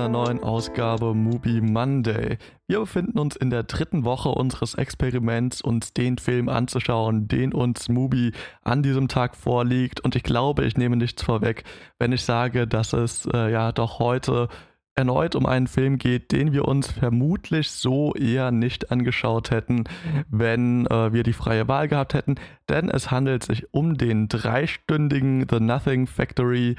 einer neuen Ausgabe Movie Monday. Wir befinden uns in der dritten Woche unseres Experiments, uns den Film anzuschauen, den uns Movie an diesem Tag vorliegt. Und ich glaube, ich nehme nichts vorweg, wenn ich sage, dass es äh, ja doch heute erneut um einen Film geht, den wir uns vermutlich so eher nicht angeschaut hätten, wenn äh, wir die freie Wahl gehabt hätten. Denn es handelt sich um den dreistündigen The Nothing Factory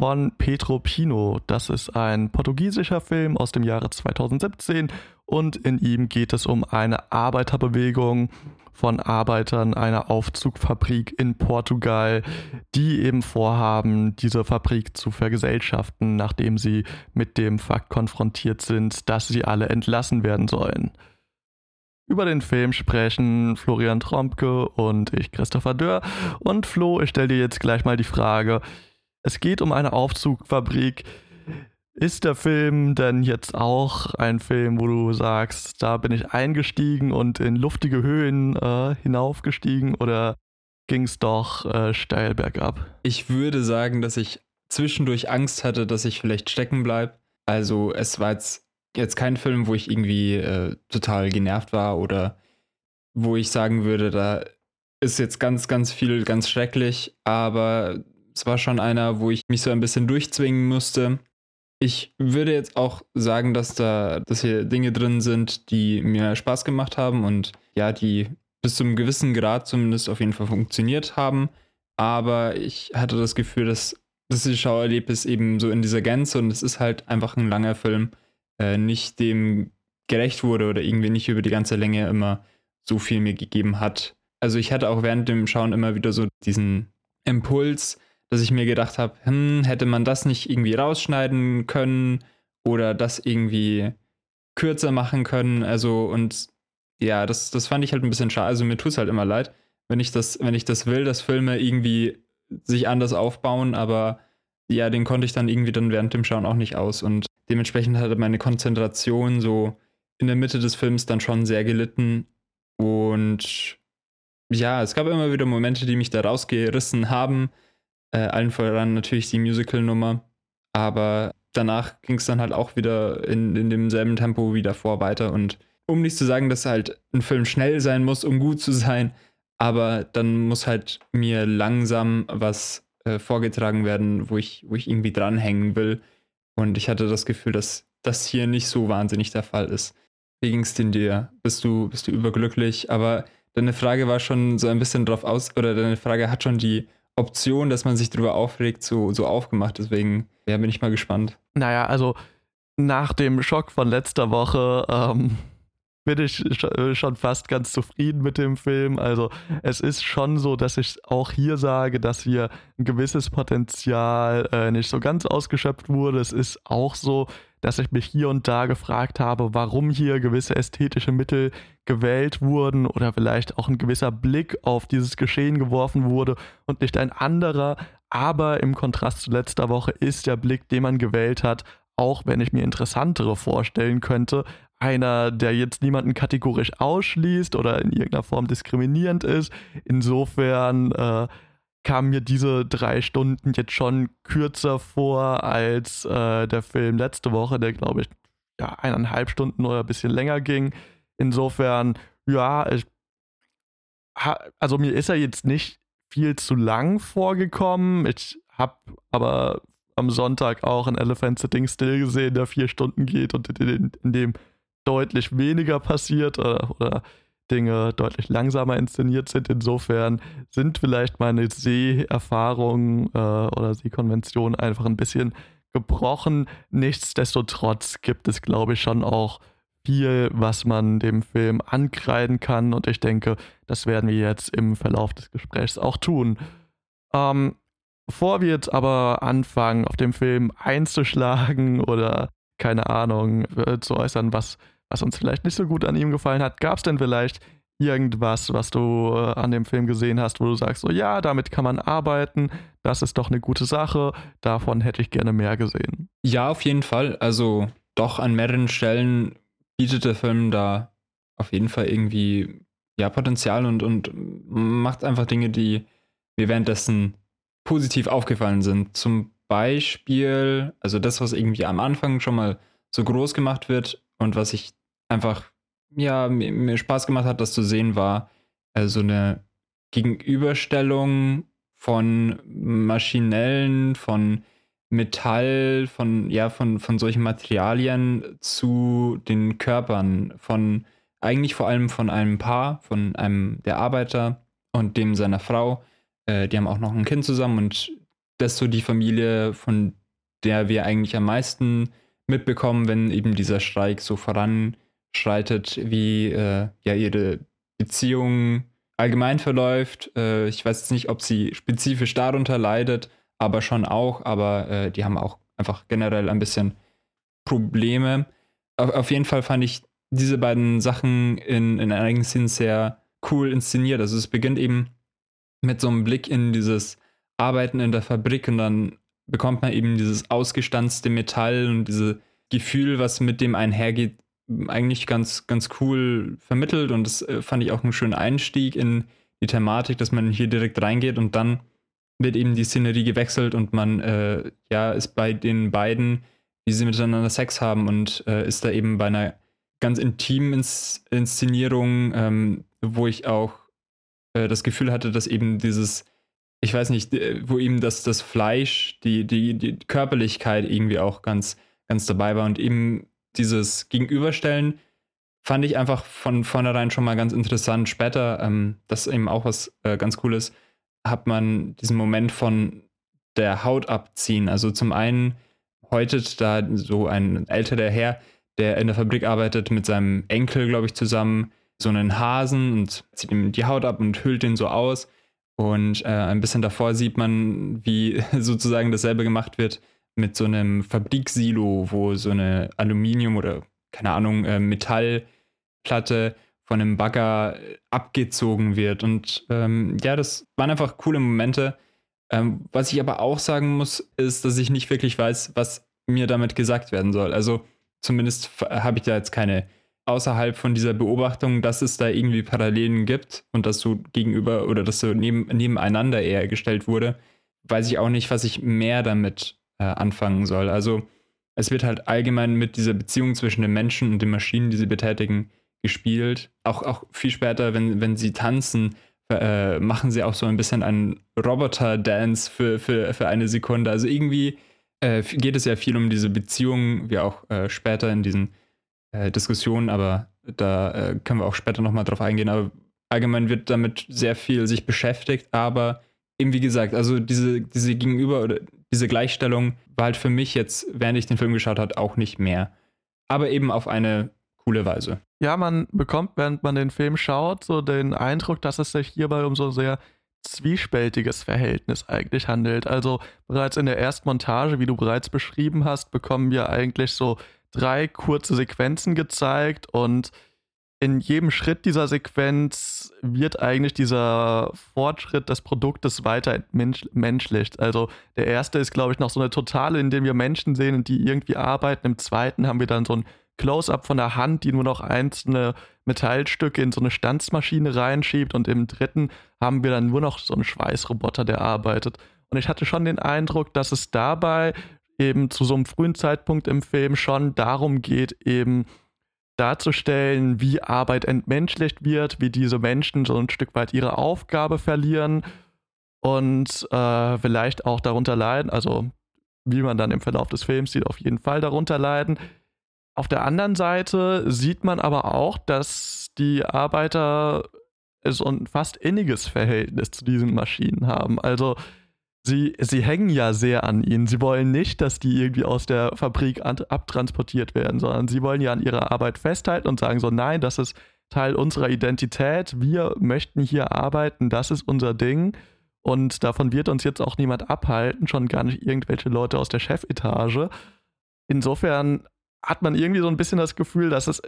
von Petro Pino. Das ist ein portugiesischer Film aus dem Jahre 2017 und in ihm geht es um eine Arbeiterbewegung von Arbeitern einer Aufzugfabrik in Portugal, die eben vorhaben, diese Fabrik zu vergesellschaften, nachdem sie mit dem Fakt konfrontiert sind, dass sie alle entlassen werden sollen. Über den Film sprechen Florian Trompke und ich, Christopher Dörr. Und Flo, ich stelle dir jetzt gleich mal die Frage, es geht um eine Aufzugfabrik. Ist der Film denn jetzt auch ein Film, wo du sagst, da bin ich eingestiegen und in luftige Höhen äh, hinaufgestiegen oder ging es doch äh, steil bergab? Ich würde sagen, dass ich zwischendurch Angst hatte, dass ich vielleicht stecken bleibe. Also es war jetzt, jetzt kein Film, wo ich irgendwie äh, total genervt war oder wo ich sagen würde, da ist jetzt ganz, ganz viel ganz schrecklich, aber es war schon einer, wo ich mich so ein bisschen durchzwingen musste. Ich würde jetzt auch sagen, dass da, dass hier Dinge drin sind, die mir Spaß gemacht haben und ja, die bis zu einem gewissen Grad zumindest auf jeden Fall funktioniert haben. Aber ich hatte das Gefühl, dass das Schauerlebnis eben so in dieser Gänze und es ist halt einfach ein langer Film, äh, nicht dem gerecht wurde oder irgendwie nicht über die ganze Länge immer so viel mir gegeben hat. Also ich hatte auch während dem Schauen immer wieder so diesen Impuls, dass ich mir gedacht habe, hm, hätte man das nicht irgendwie rausschneiden können oder das irgendwie kürzer machen können. Also, und ja, das, das fand ich halt ein bisschen schade. Also mir tut es halt immer leid, wenn ich das, wenn ich das will, dass Filme irgendwie sich anders aufbauen, aber ja, den konnte ich dann irgendwie dann während dem Schauen auch nicht aus. Und dementsprechend hatte meine Konzentration so in der Mitte des Films dann schon sehr gelitten. Und ja, es gab immer wieder Momente, die mich da rausgerissen haben. Äh, allen voran natürlich die Musical-Nummer. Aber danach ging es dann halt auch wieder in, in demselben Tempo wie davor weiter. Und um nicht zu sagen, dass halt ein Film schnell sein muss, um gut zu sein, aber dann muss halt mir langsam was äh, vorgetragen werden, wo ich, wo ich irgendwie dranhängen will. Und ich hatte das Gefühl, dass das hier nicht so wahnsinnig der Fall ist. Wie ging es denn dir? Bist du, bist du überglücklich? Aber deine Frage war schon so ein bisschen drauf aus, oder deine Frage hat schon die Option, dass man sich darüber aufregt, so, so aufgemacht. Deswegen ja, bin ich mal gespannt. Naja, also nach dem Schock von letzter Woche ähm, bin ich äh, schon fast ganz zufrieden mit dem Film. Also es ist schon so, dass ich auch hier sage, dass hier ein gewisses Potenzial äh, nicht so ganz ausgeschöpft wurde. Es ist auch so, dass ich mich hier und da gefragt habe, warum hier gewisse ästhetische Mittel gewählt wurden oder vielleicht auch ein gewisser Blick auf dieses Geschehen geworfen wurde und nicht ein anderer. Aber im Kontrast zu letzter Woche ist der Blick, den man gewählt hat, auch wenn ich mir interessantere vorstellen könnte, einer, der jetzt niemanden kategorisch ausschließt oder in irgendeiner Form diskriminierend ist. Insofern äh, kamen mir diese drei Stunden jetzt schon kürzer vor als äh, der Film letzte Woche, der glaube ich ja eineinhalb Stunden oder ein bisschen länger ging. Insofern, ja, ich, also mir ist er jetzt nicht viel zu lang vorgekommen. Ich habe aber am Sonntag auch ein Elephant Sitting Still gesehen, der vier Stunden geht und in, in dem deutlich weniger passiert oder, oder Dinge deutlich langsamer inszeniert sind. Insofern sind vielleicht meine Seherfahrungen äh, oder Sehkonventionen einfach ein bisschen gebrochen. Nichtsdestotrotz gibt es, glaube ich, schon auch viel, was man dem Film ankreiden kann. Und ich denke, das werden wir jetzt im Verlauf des Gesprächs auch tun. Ähm, bevor wir jetzt aber anfangen, auf dem Film einzuschlagen oder keine Ahnung, äh, zu äußern, was was uns vielleicht nicht so gut an ihm gefallen hat. Gab es denn vielleicht irgendwas, was du äh, an dem Film gesehen hast, wo du sagst, so ja, damit kann man arbeiten, das ist doch eine gute Sache, davon hätte ich gerne mehr gesehen. Ja, auf jeden Fall. Also doch an mehreren Stellen bietet der Film da auf jeden Fall irgendwie ja, Potenzial und, und macht einfach Dinge, die mir währenddessen positiv aufgefallen sind. Zum Beispiel, also das, was irgendwie am Anfang schon mal so groß gemacht wird und was ich einfach, ja, mir, mir Spaß gemacht hat, das zu sehen, war äh, so eine Gegenüberstellung von maschinellen, von Metall, von, ja, von, von solchen Materialien zu den Körpern von eigentlich vor allem von einem Paar, von einem der Arbeiter und dem seiner Frau. Äh, die haben auch noch ein Kind zusammen und das ist so die Familie, von der wir eigentlich am meisten mitbekommen, wenn eben dieser Streik so voranschreitet, wie äh, ja ihre Beziehung allgemein verläuft. Äh, ich weiß jetzt nicht, ob sie spezifisch darunter leidet, aber schon auch. Aber äh, die haben auch einfach generell ein bisschen Probleme. Auf, auf, jeden Fall fand ich diese beiden Sachen in, in einigen Szenen sehr cool inszeniert. Also es beginnt eben mit so einem Blick in dieses Arbeiten in der Fabrik und dann bekommt man eben dieses ausgestanzte Metall und dieses Gefühl, was mit dem einhergeht, eigentlich ganz, ganz cool vermittelt und das äh, fand ich auch einen schönen Einstieg in die Thematik, dass man hier direkt reingeht und dann wird eben die Szenerie gewechselt und man äh, ja ist bei den beiden, wie sie miteinander Sex haben und äh, ist da eben bei einer ganz intimen Ins Inszenierung, ähm, wo ich auch äh, das Gefühl hatte, dass eben dieses, ich weiß nicht, wo eben das, das Fleisch, die, die, die Körperlichkeit irgendwie auch ganz, ganz dabei war und eben dieses Gegenüberstellen fand ich einfach von vornherein schon mal ganz interessant. Später, ähm, das eben auch was äh, ganz Cooles, hat man diesen Moment von der Haut abziehen. Also zum einen häutet da so ein älterer Herr, der in der Fabrik arbeitet, mit seinem Enkel, glaube ich, zusammen so einen Hasen und zieht ihm die Haut ab und hüllt den so aus. Und äh, ein bisschen davor sieht man, wie sozusagen dasselbe gemacht wird mit so einem Fabriksilo, wo so eine Aluminium oder keine Ahnung, äh, Metallplatte von einem Bagger abgezogen wird. Und ähm, ja, das waren einfach coole Momente. Ähm, was ich aber auch sagen muss, ist, dass ich nicht wirklich weiß, was mir damit gesagt werden soll. Also zumindest habe ich da jetzt keine außerhalb von dieser Beobachtung, dass es da irgendwie Parallelen gibt und dass so gegenüber oder dass so neben, nebeneinander eher gestellt wurde, weiß ich auch nicht, was ich mehr damit äh, anfangen soll. Also es wird halt allgemein mit dieser Beziehung zwischen den Menschen und den Maschinen, die sie betätigen, gespielt. Auch, auch viel später, wenn, wenn sie tanzen, äh, machen sie auch so ein bisschen einen Roboter-Dance für, für, für eine Sekunde. Also irgendwie äh, geht es ja viel um diese Beziehung, wie auch äh, später in diesen äh, Diskussionen, aber da äh, können wir auch später nochmal drauf eingehen. Aber allgemein wird damit sehr viel sich beschäftigt, aber eben wie gesagt, also diese, diese Gegenüber oder diese Gleichstellung war halt für mich jetzt, während ich den Film geschaut habe, auch nicht mehr. Aber eben auf eine coole Weise. Ja, man bekommt, während man den Film schaut, so den Eindruck, dass es sich hierbei um so ein sehr zwiespältiges Verhältnis eigentlich handelt. Also bereits in der ersten Montage, wie du bereits beschrieben hast, bekommen wir eigentlich so drei kurze Sequenzen gezeigt und in jedem Schritt dieser Sequenz wird eigentlich dieser Fortschritt des Produktes weiter entmenschlicht. Also der erste ist, glaube ich, noch so eine totale, in dem wir Menschen sehen, die irgendwie arbeiten. Im zweiten haben wir dann so ein Close-up von der Hand, die nur noch einzelne Metallstücke in so eine Stanzmaschine reinschiebt. Und im dritten haben wir dann nur noch so einen Schweißroboter, der arbeitet. Und ich hatte schon den Eindruck, dass es dabei eben zu so einem frühen Zeitpunkt im Film schon darum geht, eben darzustellen, wie Arbeit entmenschlicht wird, wie diese Menschen so ein Stück weit ihre Aufgabe verlieren und äh, vielleicht auch darunter leiden, also wie man dann im Verlauf des Films sieht, auf jeden Fall darunter leiden. Auf der anderen Seite sieht man aber auch, dass die Arbeiter so ein fast inniges Verhältnis zu diesen Maschinen haben. Also sie, sie hängen ja sehr an ihnen. Sie wollen nicht, dass die irgendwie aus der Fabrik abtransportiert werden, sondern sie wollen ja an ihrer Arbeit festhalten und sagen so, nein, das ist Teil unserer Identität. Wir möchten hier arbeiten, das ist unser Ding. Und davon wird uns jetzt auch niemand abhalten, schon gar nicht irgendwelche Leute aus der Chefetage. Insofern hat man irgendwie so ein bisschen das Gefühl, dass es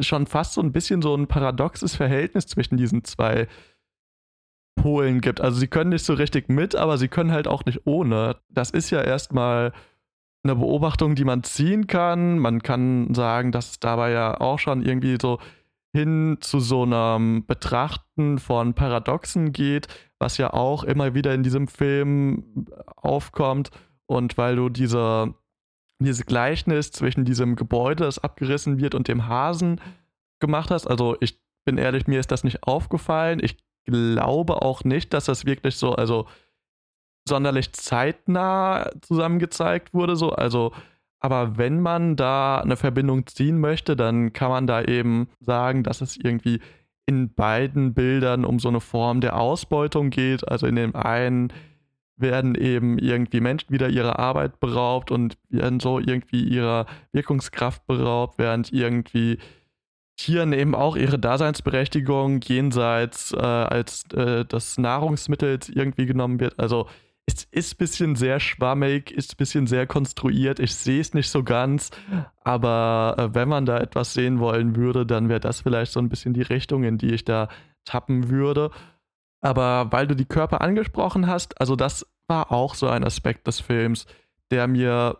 schon fast so ein bisschen so ein paradoxes Verhältnis zwischen diesen zwei Polen gibt. Also sie können nicht so richtig mit, aber sie können halt auch nicht ohne. Das ist ja erstmal eine Beobachtung, die man ziehen kann. Man kann sagen, dass es dabei ja auch schon irgendwie so hin zu so einem Betrachten von Paradoxen geht, was ja auch immer wieder in diesem Film aufkommt. und weil du diese, dieses Gleichnis zwischen diesem Gebäude, das abgerissen wird, und dem Hasen gemacht hast. Also ich bin ehrlich, mir ist das nicht aufgefallen. Ich glaube auch nicht, dass das wirklich so, also sonderlich zeitnah zusammen gezeigt wurde. So. Also, aber wenn man da eine Verbindung ziehen möchte, dann kann man da eben sagen, dass es irgendwie in beiden Bildern um so eine Form der Ausbeutung geht. Also in dem einen werden eben irgendwie Menschen wieder ihrer Arbeit beraubt und werden so irgendwie ihrer Wirkungskraft beraubt, während irgendwie Tieren eben auch ihre Daseinsberechtigung jenseits äh, als äh, des Nahrungsmittels irgendwie genommen wird. Also es ist ein bisschen sehr schwammig, ist ein bisschen sehr konstruiert. Ich sehe es nicht so ganz, aber äh, wenn man da etwas sehen wollen würde, dann wäre das vielleicht so ein bisschen die Richtung, in die ich da tappen würde. Aber weil du die Körper angesprochen hast, also das war auch so ein Aspekt des Films, der mir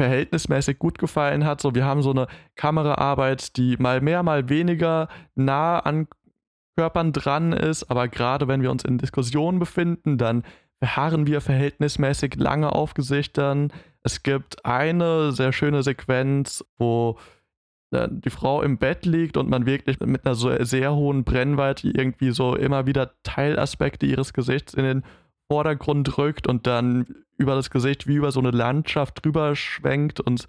verhältnismäßig gut gefallen hat. So, wir haben so eine Kameraarbeit, die mal mehr, mal weniger nah an Körpern dran ist, aber gerade wenn wir uns in Diskussionen befinden, dann verharren wir verhältnismäßig lange auf Gesichtern. Es gibt eine sehr schöne Sequenz, wo äh, die Frau im Bett liegt und man wirklich mit einer sehr hohen Brennweite irgendwie so immer wieder Teilaspekte ihres Gesichts in den Vordergrund rückt und dann über das Gesicht wie über so eine Landschaft drüber schwenkt und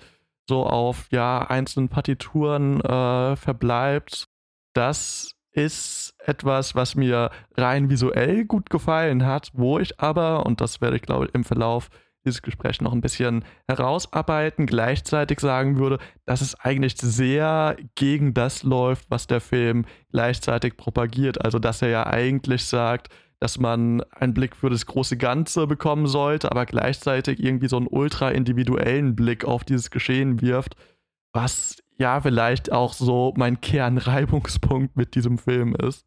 so auf ja einzelnen Partituren äh, verbleibt. Das ist etwas, was mir rein visuell gut gefallen hat, wo ich aber, und das werde ich glaube ich im Verlauf dieses Gesprächs noch ein bisschen herausarbeiten, gleichzeitig sagen würde, dass es eigentlich sehr gegen das läuft, was der Film gleichzeitig propagiert. Also dass er ja eigentlich sagt, dass man einen Blick für das große Ganze bekommen sollte, aber gleichzeitig irgendwie so einen ultra individuellen Blick auf dieses Geschehen wirft, was ja vielleicht auch so mein Kernreibungspunkt mit diesem Film ist.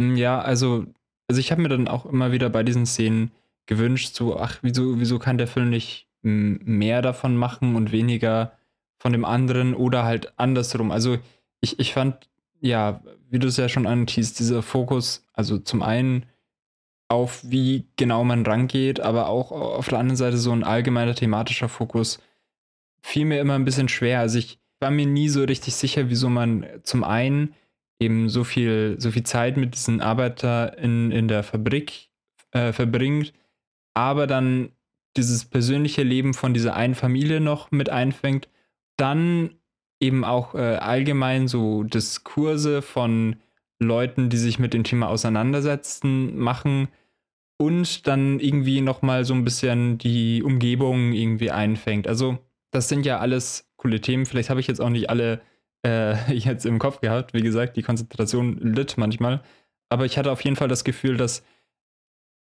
Hm, ja, also, also ich habe mir dann auch immer wieder bei diesen Szenen gewünscht, so, ach, wieso, wieso kann der Film nicht mehr davon machen und weniger von dem anderen oder halt andersrum. Also ich, ich fand, ja, wie du es ja schon antiest, dieser Fokus, also zum einen auf wie genau man rangeht, aber auch auf der anderen Seite so ein allgemeiner thematischer Fokus fiel mir immer ein bisschen schwer. Also ich war mir nie so richtig sicher, wieso man zum einen eben so viel, so viel Zeit mit diesen Arbeiter in, in der Fabrik äh, verbringt, aber dann dieses persönliche Leben von dieser einen Familie noch mit einfängt, dann eben auch äh, allgemein so Diskurse von Leuten, die sich mit dem Thema auseinandersetzen, machen und dann irgendwie nochmal so ein bisschen die Umgebung irgendwie einfängt. Also, das sind ja alles coole Themen. Vielleicht habe ich jetzt auch nicht alle äh, jetzt im Kopf gehabt. Wie gesagt, die Konzentration litt manchmal. Aber ich hatte auf jeden Fall das Gefühl, dass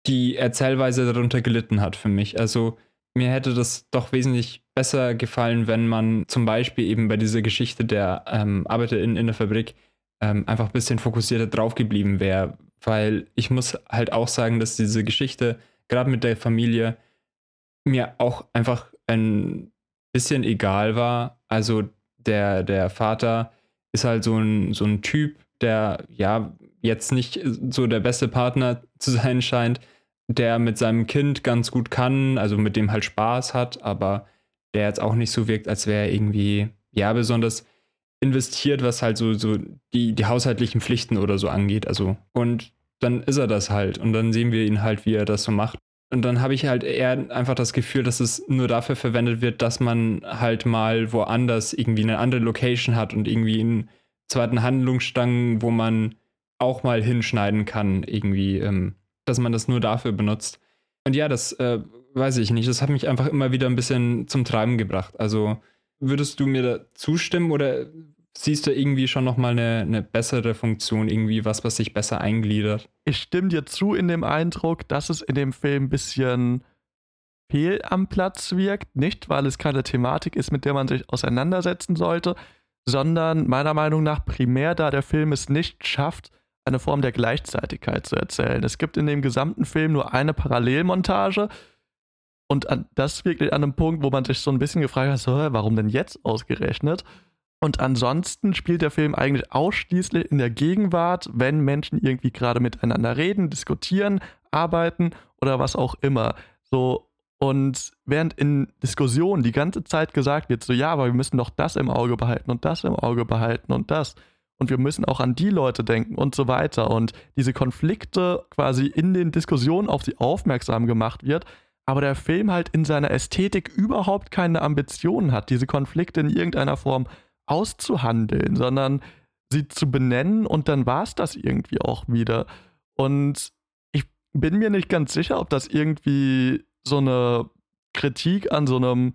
die Erzählweise darunter gelitten hat für mich. Also, mir hätte das doch wesentlich besser gefallen, wenn man zum Beispiel eben bei dieser Geschichte der ähm, Arbeiter in, in der Fabrik ähm, einfach ein bisschen fokussierter drauf geblieben wäre, weil ich muss halt auch sagen, dass diese Geschichte, gerade mit der Familie, mir auch einfach ein bisschen egal war. Also der, der Vater ist halt so ein, so ein Typ, der ja jetzt nicht so der beste Partner zu sein scheint, der mit seinem Kind ganz gut kann, also mit dem halt Spaß hat, aber der jetzt auch nicht so wirkt, als wäre er irgendwie, ja, besonders investiert, was halt so, so die, die haushaltlichen Pflichten oder so angeht. Also, und dann ist er das halt. Und dann sehen wir ihn halt, wie er das so macht. Und dann habe ich halt eher einfach das Gefühl, dass es nur dafür verwendet wird, dass man halt mal woanders irgendwie eine andere Location hat und irgendwie einen zweiten Handlungsstangen, wo man auch mal hinschneiden kann, irgendwie, ähm, dass man das nur dafür benutzt. Und ja, das äh, weiß ich nicht. Das hat mich einfach immer wieder ein bisschen zum Treiben gebracht. Also, Würdest du mir da zustimmen oder siehst du irgendwie schon nochmal eine, eine bessere Funktion, irgendwie was, was sich besser eingliedert? Ich stimme dir zu in dem Eindruck, dass es in dem Film ein bisschen fehl am Platz wirkt. Nicht, weil es keine Thematik ist, mit der man sich auseinandersetzen sollte, sondern meiner Meinung nach primär, da der Film es nicht schafft, eine Form der Gleichzeitigkeit zu erzählen. Es gibt in dem gesamten Film nur eine Parallelmontage und an, das wirklich an einem Punkt, wo man sich so ein bisschen gefragt hat, so, warum denn jetzt ausgerechnet? Und ansonsten spielt der Film eigentlich ausschließlich in der Gegenwart, wenn Menschen irgendwie gerade miteinander reden, diskutieren, arbeiten oder was auch immer. So, Und während in Diskussionen die ganze Zeit gesagt wird, so ja, aber wir müssen doch das im Auge behalten und das im Auge behalten und das. Und wir müssen auch an die Leute denken und so weiter. Und diese Konflikte quasi in den Diskussionen auf sie aufmerksam gemacht wird, aber der Film halt in seiner Ästhetik überhaupt keine Ambitionen hat, diese Konflikte in irgendeiner Form auszuhandeln, sondern sie zu benennen und dann war es das irgendwie auch wieder. Und ich bin mir nicht ganz sicher, ob das irgendwie so eine Kritik an so einem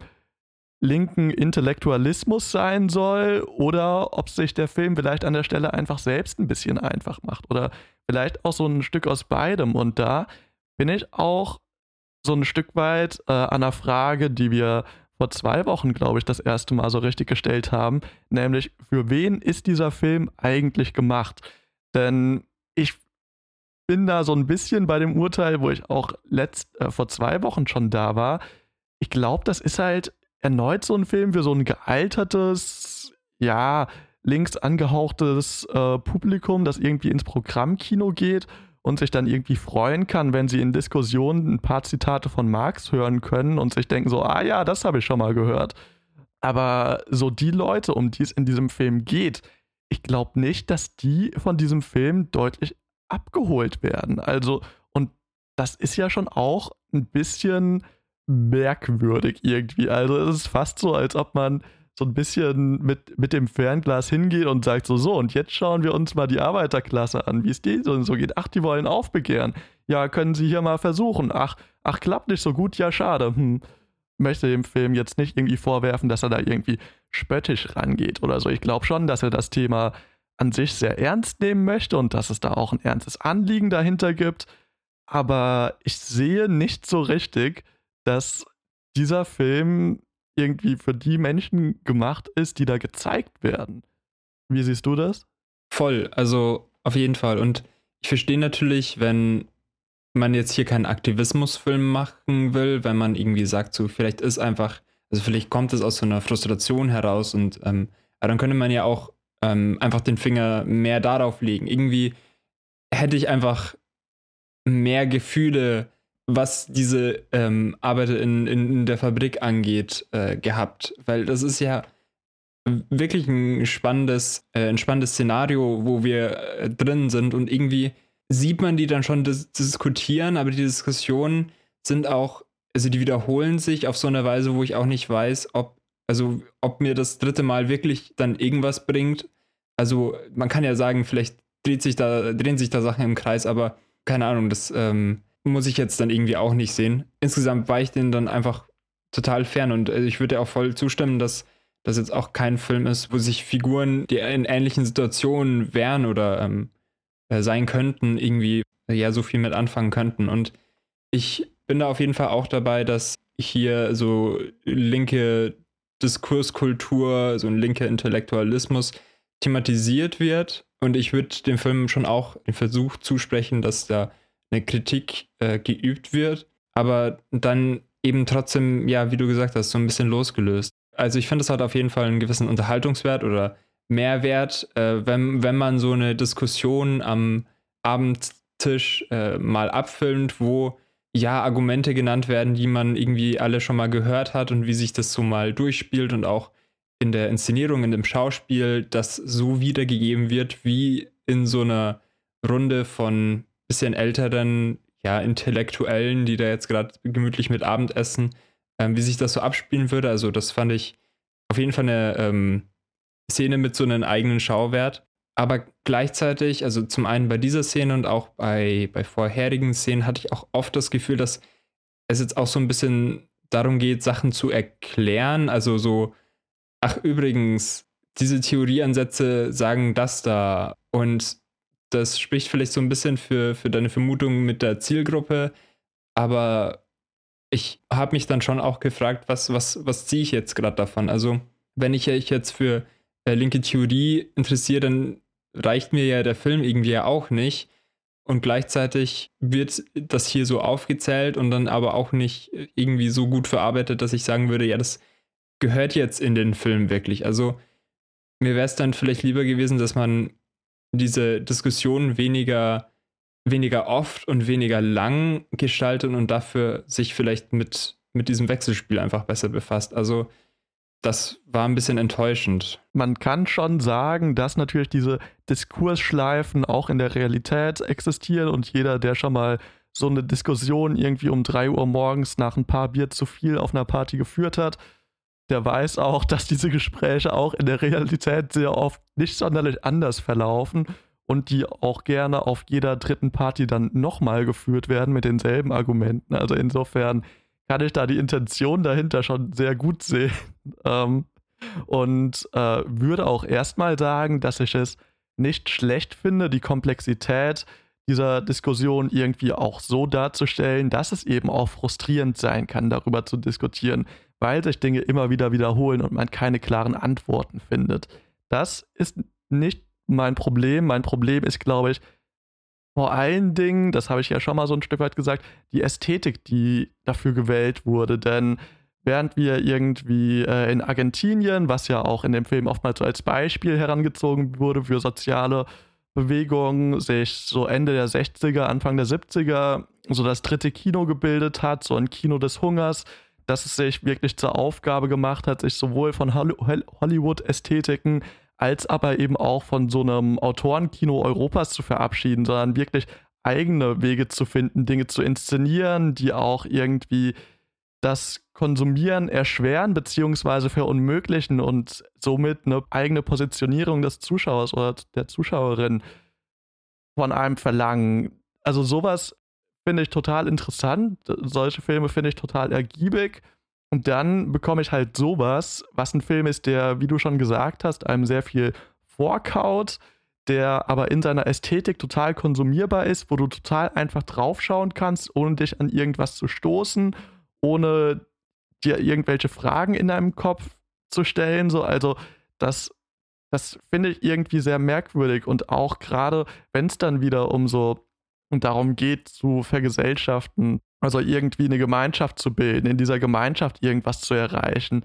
linken Intellektualismus sein soll oder ob sich der Film vielleicht an der Stelle einfach selbst ein bisschen einfach macht oder vielleicht auch so ein Stück aus beidem. Und da bin ich auch so ein Stück weit äh, an einer Frage, die wir vor zwei Wochen, glaube ich, das erste Mal so richtig gestellt haben, nämlich für wen ist dieser Film eigentlich gemacht? Denn ich bin da so ein bisschen bei dem Urteil, wo ich auch letzt, äh, vor zwei Wochen schon da war. Ich glaube, das ist halt erneut so ein Film für so ein gealtertes, ja, links angehauchtes äh, Publikum, das irgendwie ins Programmkino geht und sich dann irgendwie freuen kann, wenn sie in Diskussionen ein paar Zitate von Marx hören können und sich denken so, ah ja, das habe ich schon mal gehört. Aber so die Leute, um die es in diesem Film geht, ich glaube nicht, dass die von diesem Film deutlich abgeholt werden. Also, und das ist ja schon auch ein bisschen merkwürdig irgendwie. Also, es ist fast so, als ob man so ein bisschen mit, mit dem Fernglas hingeht und sagt so, so, und jetzt schauen wir uns mal die Arbeiterklasse an, wie es denen so, so geht. Ach, die wollen aufbegehren. Ja, können sie hier mal versuchen. Ach, ach, klappt nicht so gut, ja, schade. Hm. Möchte dem Film jetzt nicht irgendwie vorwerfen, dass er da irgendwie spöttisch rangeht oder so. Ich glaube schon, dass er das Thema an sich sehr ernst nehmen möchte und dass es da auch ein ernstes Anliegen dahinter gibt. Aber ich sehe nicht so richtig, dass dieser Film irgendwie für die Menschen gemacht ist, die da gezeigt werden. Wie siehst du das? Voll, also auf jeden Fall. Und ich verstehe natürlich, wenn man jetzt hier keinen Aktivismusfilm machen will, wenn man irgendwie sagt, so vielleicht ist einfach, also vielleicht kommt es aus so einer Frustration heraus und ähm, dann könnte man ja auch ähm, einfach den Finger mehr darauf legen. Irgendwie hätte ich einfach mehr Gefühle, was diese ähm, Arbeiter in, in, der Fabrik angeht, äh, gehabt. Weil das ist ja wirklich ein spannendes, äh, ein spannendes Szenario, wo wir äh, drin sind und irgendwie sieht man die dann schon dis diskutieren, aber die Diskussionen sind auch, also die wiederholen sich auf so eine Weise, wo ich auch nicht weiß, ob, also ob mir das dritte Mal wirklich dann irgendwas bringt also man kann ja sagen, vielleicht dreht sich da, drehen sich da Sachen im Kreis, aber keine Ahnung, das ähm, muss ich jetzt dann irgendwie auch nicht sehen. Insgesamt war ich den dann einfach total fern und äh, ich würde auch voll zustimmen, dass das jetzt auch kein Film ist, wo sich Figuren, die in ähnlichen Situationen wären oder ähm, äh, sein könnten, irgendwie äh, ja so viel mit anfangen könnten. Und ich bin da auf jeden Fall auch dabei, dass hier so linke Diskurskultur, so ein linker Intellektualismus thematisiert wird. Und ich würde dem Film schon auch den Versuch zusprechen, dass da eine Kritik äh, geübt wird, aber dann eben trotzdem, ja, wie du gesagt hast, so ein bisschen losgelöst. Also ich finde, es hat auf jeden Fall einen gewissen Unterhaltungswert oder Mehrwert, äh, wenn, wenn man so eine Diskussion am Abendtisch äh, mal abfilmt, wo ja Argumente genannt werden, die man irgendwie alle schon mal gehört hat und wie sich das so mal durchspielt und auch in der Inszenierung, in dem Schauspiel, das so wiedergegeben wird, wie in so einer Runde von bisschen älteren, ja, Intellektuellen, die da jetzt gerade gemütlich mit Abendessen, ähm, wie sich das so abspielen würde. Also, das fand ich auf jeden Fall eine ähm, Szene mit so einem eigenen Schauwert. Aber gleichzeitig, also zum einen bei dieser Szene und auch bei, bei vorherigen Szenen, hatte ich auch oft das Gefühl, dass es jetzt auch so ein bisschen darum geht, Sachen zu erklären. Also so ach übrigens, diese Theorieansätze sagen das da und das spricht vielleicht so ein bisschen für, für deine Vermutung mit der Zielgruppe, aber ich habe mich dann schon auch gefragt, was, was, was ziehe ich jetzt gerade davon? Also, wenn ich mich jetzt für äh, linke Theorie interessiere, dann reicht mir ja der Film irgendwie ja auch nicht. Und gleichzeitig wird das hier so aufgezählt und dann aber auch nicht irgendwie so gut verarbeitet, dass ich sagen würde, ja, das gehört jetzt in den Film wirklich? Also mir wäre es dann vielleicht lieber gewesen, dass man diese Diskussion weniger, weniger oft und weniger lang gestaltet und dafür sich vielleicht mit mit diesem Wechselspiel einfach besser befasst. Also das war ein bisschen enttäuschend. Man kann schon sagen, dass natürlich diese Diskursschleifen auch in der Realität existieren und jeder, der schon mal so eine Diskussion irgendwie um 3 Uhr morgens nach ein paar Bier zu viel auf einer Party geführt hat, der weiß auch, dass diese Gespräche auch in der Realität sehr oft nicht sonderlich anders verlaufen und die auch gerne auf jeder dritten Party dann nochmal geführt werden mit denselben Argumenten. Also insofern kann ich da die Intention dahinter schon sehr gut sehen. Ähm, und äh, würde auch erstmal sagen, dass ich es nicht schlecht finde, die Komplexität dieser Diskussion irgendwie auch so darzustellen, dass es eben auch frustrierend sein kann, darüber zu diskutieren, weil sich Dinge immer wieder wiederholen und man keine klaren Antworten findet. Das ist nicht mein Problem. Mein Problem ist, glaube ich, vor allen Dingen, das habe ich ja schon mal so ein Stück weit gesagt, die Ästhetik, die dafür gewählt wurde. Denn während wir irgendwie äh, in Argentinien, was ja auch in dem Film oftmals so als Beispiel herangezogen wurde für soziale Bewegungen, sich so Ende der 60er, Anfang der 70er so das dritte Kino gebildet hat, so ein Kino des Hungers, dass es sich wirklich zur Aufgabe gemacht hat, sich sowohl von Hollywood-Ästhetiken als aber eben auch von so einem Autorenkino Europas zu verabschieden, sondern wirklich eigene Wege zu finden, Dinge zu inszenieren, die auch irgendwie das Konsumieren erschweren bzw. verunmöglichen und somit eine eigene Positionierung des Zuschauers oder der Zuschauerin von einem verlangen. Also sowas finde ich total interessant. Solche Filme finde ich total ergiebig und dann bekomme ich halt sowas, was ein Film ist, der, wie du schon gesagt hast, einem sehr viel vorkaut, der aber in seiner Ästhetik total konsumierbar ist, wo du total einfach draufschauen kannst, ohne dich an irgendwas zu stoßen, ohne dir irgendwelche Fragen in deinem Kopf zu stellen. So, also das, das finde ich irgendwie sehr merkwürdig. Und auch gerade, wenn es dann wieder um so und darum geht, zu vergesellschaften, also irgendwie eine Gemeinschaft zu bilden, in dieser Gemeinschaft irgendwas zu erreichen.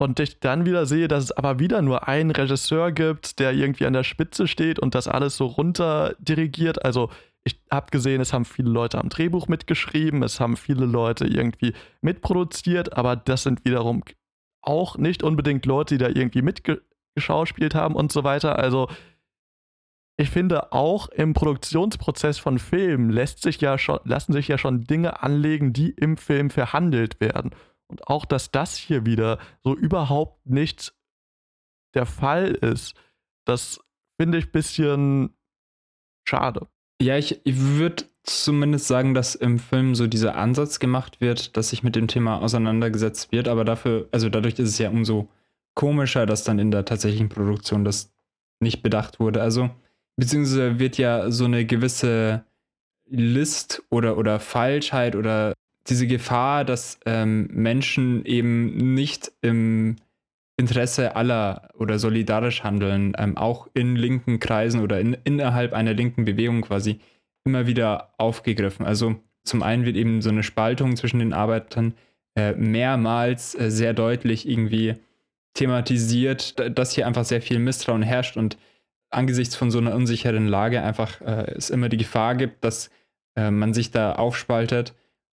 Und ich dann wieder sehe, dass es aber wieder nur einen Regisseur gibt, der irgendwie an der Spitze steht und das alles so runter dirigiert. Also ich habe gesehen, es haben viele Leute am Drehbuch mitgeschrieben, es haben viele Leute irgendwie mitproduziert, aber das sind wiederum auch nicht unbedingt Leute, die da irgendwie mitgeschauspielt haben und so weiter. Also ich finde auch im Produktionsprozess von Filmen lässt sich ja schon, lassen sich ja schon Dinge anlegen, die im Film verhandelt werden. Und auch, dass das hier wieder so überhaupt nicht der Fall ist, das finde ich ein bisschen schade. Ja, ich, ich würde zumindest sagen, dass im Film so dieser Ansatz gemacht wird, dass sich mit dem Thema auseinandergesetzt wird, aber dafür, also dadurch ist es ja umso komischer, dass dann in der tatsächlichen Produktion das nicht bedacht wurde. Also beziehungsweise wird ja so eine gewisse List oder, oder Falschheit oder diese Gefahr, dass ähm, Menschen eben nicht im Interesse aller oder solidarisch handeln, ähm, auch in linken Kreisen oder in, innerhalb einer linken Bewegung quasi immer wieder aufgegriffen. Also zum einen wird eben so eine Spaltung zwischen den Arbeitern äh, mehrmals äh, sehr deutlich irgendwie thematisiert, dass hier einfach sehr viel Misstrauen herrscht und angesichts von so einer unsicheren Lage einfach äh, es immer die Gefahr gibt, dass äh, man sich da aufspaltet.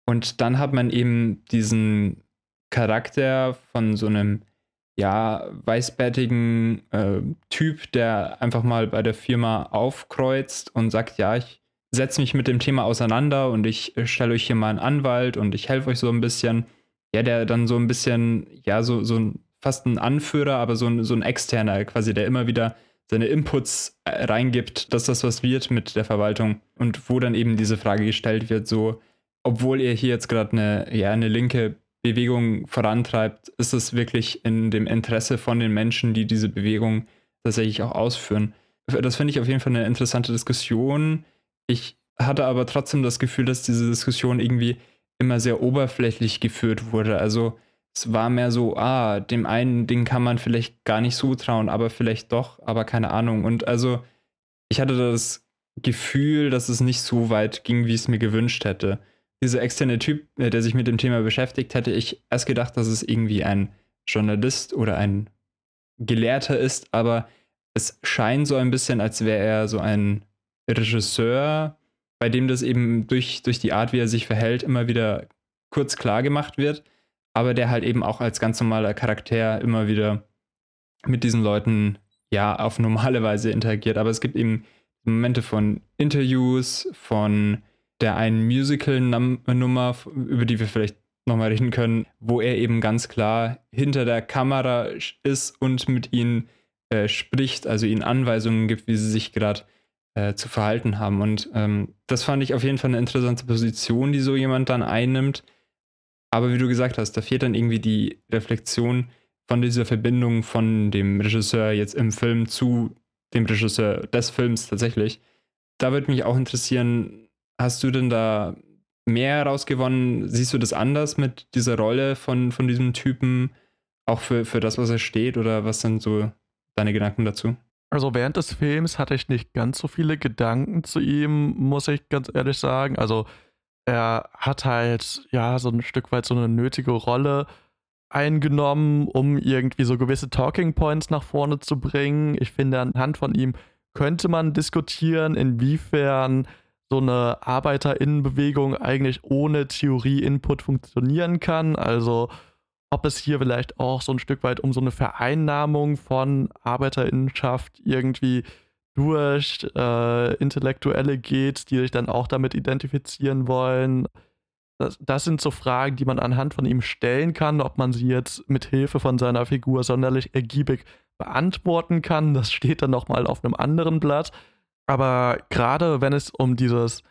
Und dann hat man eben diesen Charakter von so einem ja, weißbärtigen äh, Typ, der einfach mal bei der Firma aufkreuzt und sagt, ja, ich setze mich mit dem Thema auseinander und ich äh, stelle euch hier mal einen Anwalt und ich helfe euch so ein bisschen. Ja, der dann so ein bisschen, ja, so, so fast ein Anführer, aber so ein, so ein externer quasi, der immer wieder seine Inputs äh, reingibt, dass das was wird mit der Verwaltung und wo dann eben diese Frage gestellt wird, so, obwohl ihr hier jetzt gerade eine, ja, eine linke Bewegung vorantreibt, ist es wirklich in dem Interesse von den Menschen, die diese Bewegung tatsächlich auch ausführen. Das finde ich auf jeden Fall eine interessante Diskussion. Ich hatte aber trotzdem das Gefühl, dass diese Diskussion irgendwie immer sehr oberflächlich geführt wurde. Also es war mehr so, ah, dem einen Ding kann man vielleicht gar nicht zutrauen, aber vielleicht doch, aber keine Ahnung. Und also, ich hatte das Gefühl, dass es nicht so weit ging, wie ich es mir gewünscht hätte. Dieser externe Typ, äh, der sich mit dem Thema beschäftigt, hätte ich erst gedacht, dass es irgendwie ein Journalist oder ein Gelehrter ist, aber es scheint so ein bisschen, als wäre er so ein Regisseur, bei dem das eben durch, durch die Art, wie er sich verhält, immer wieder kurz klar gemacht wird, aber der halt eben auch als ganz normaler Charakter immer wieder mit diesen Leuten ja auf normale Weise interagiert. Aber es gibt eben Momente von Interviews, von der einen Musical-Nummer, über die wir vielleicht nochmal reden können, wo er eben ganz klar hinter der Kamera ist und mit ihnen äh, spricht, also ihnen Anweisungen gibt, wie sie sich gerade äh, zu verhalten haben. Und ähm, das fand ich auf jeden Fall eine interessante Position, die so jemand dann einnimmt. Aber wie du gesagt hast, da fehlt dann irgendwie die Reflexion von dieser Verbindung von dem Regisseur jetzt im Film zu dem Regisseur des Films tatsächlich. Da würde mich auch interessieren, hast du denn da mehr herausgewonnen? Siehst du das anders mit dieser Rolle von, von diesem Typen, auch für, für das, was er steht? Oder was sind so deine Gedanken dazu? Also während des Films hatte ich nicht ganz so viele Gedanken zu ihm, muss ich ganz ehrlich sagen. Also er hat halt ja so ein Stück weit so eine nötige Rolle eingenommen, um irgendwie so gewisse Talking Points nach vorne zu bringen. Ich finde, anhand von ihm könnte man diskutieren, inwiefern so eine Arbeiterinnenbewegung eigentlich ohne Theorie-Input funktionieren kann. Also ob es hier vielleicht auch so ein Stück weit um so eine Vereinnahmung von Arbeiterinnenschaft irgendwie durch äh, Intellektuelle geht, die sich dann auch damit identifizieren wollen. Das, das, sind so Fragen, die man anhand von ihm stellen kann. Ob man sie jetzt mit Hilfe von seiner Figur sonderlich ergiebig beantworten kann, das steht dann nochmal auf einem anderen Blatt. Aber gerade wenn es um dieses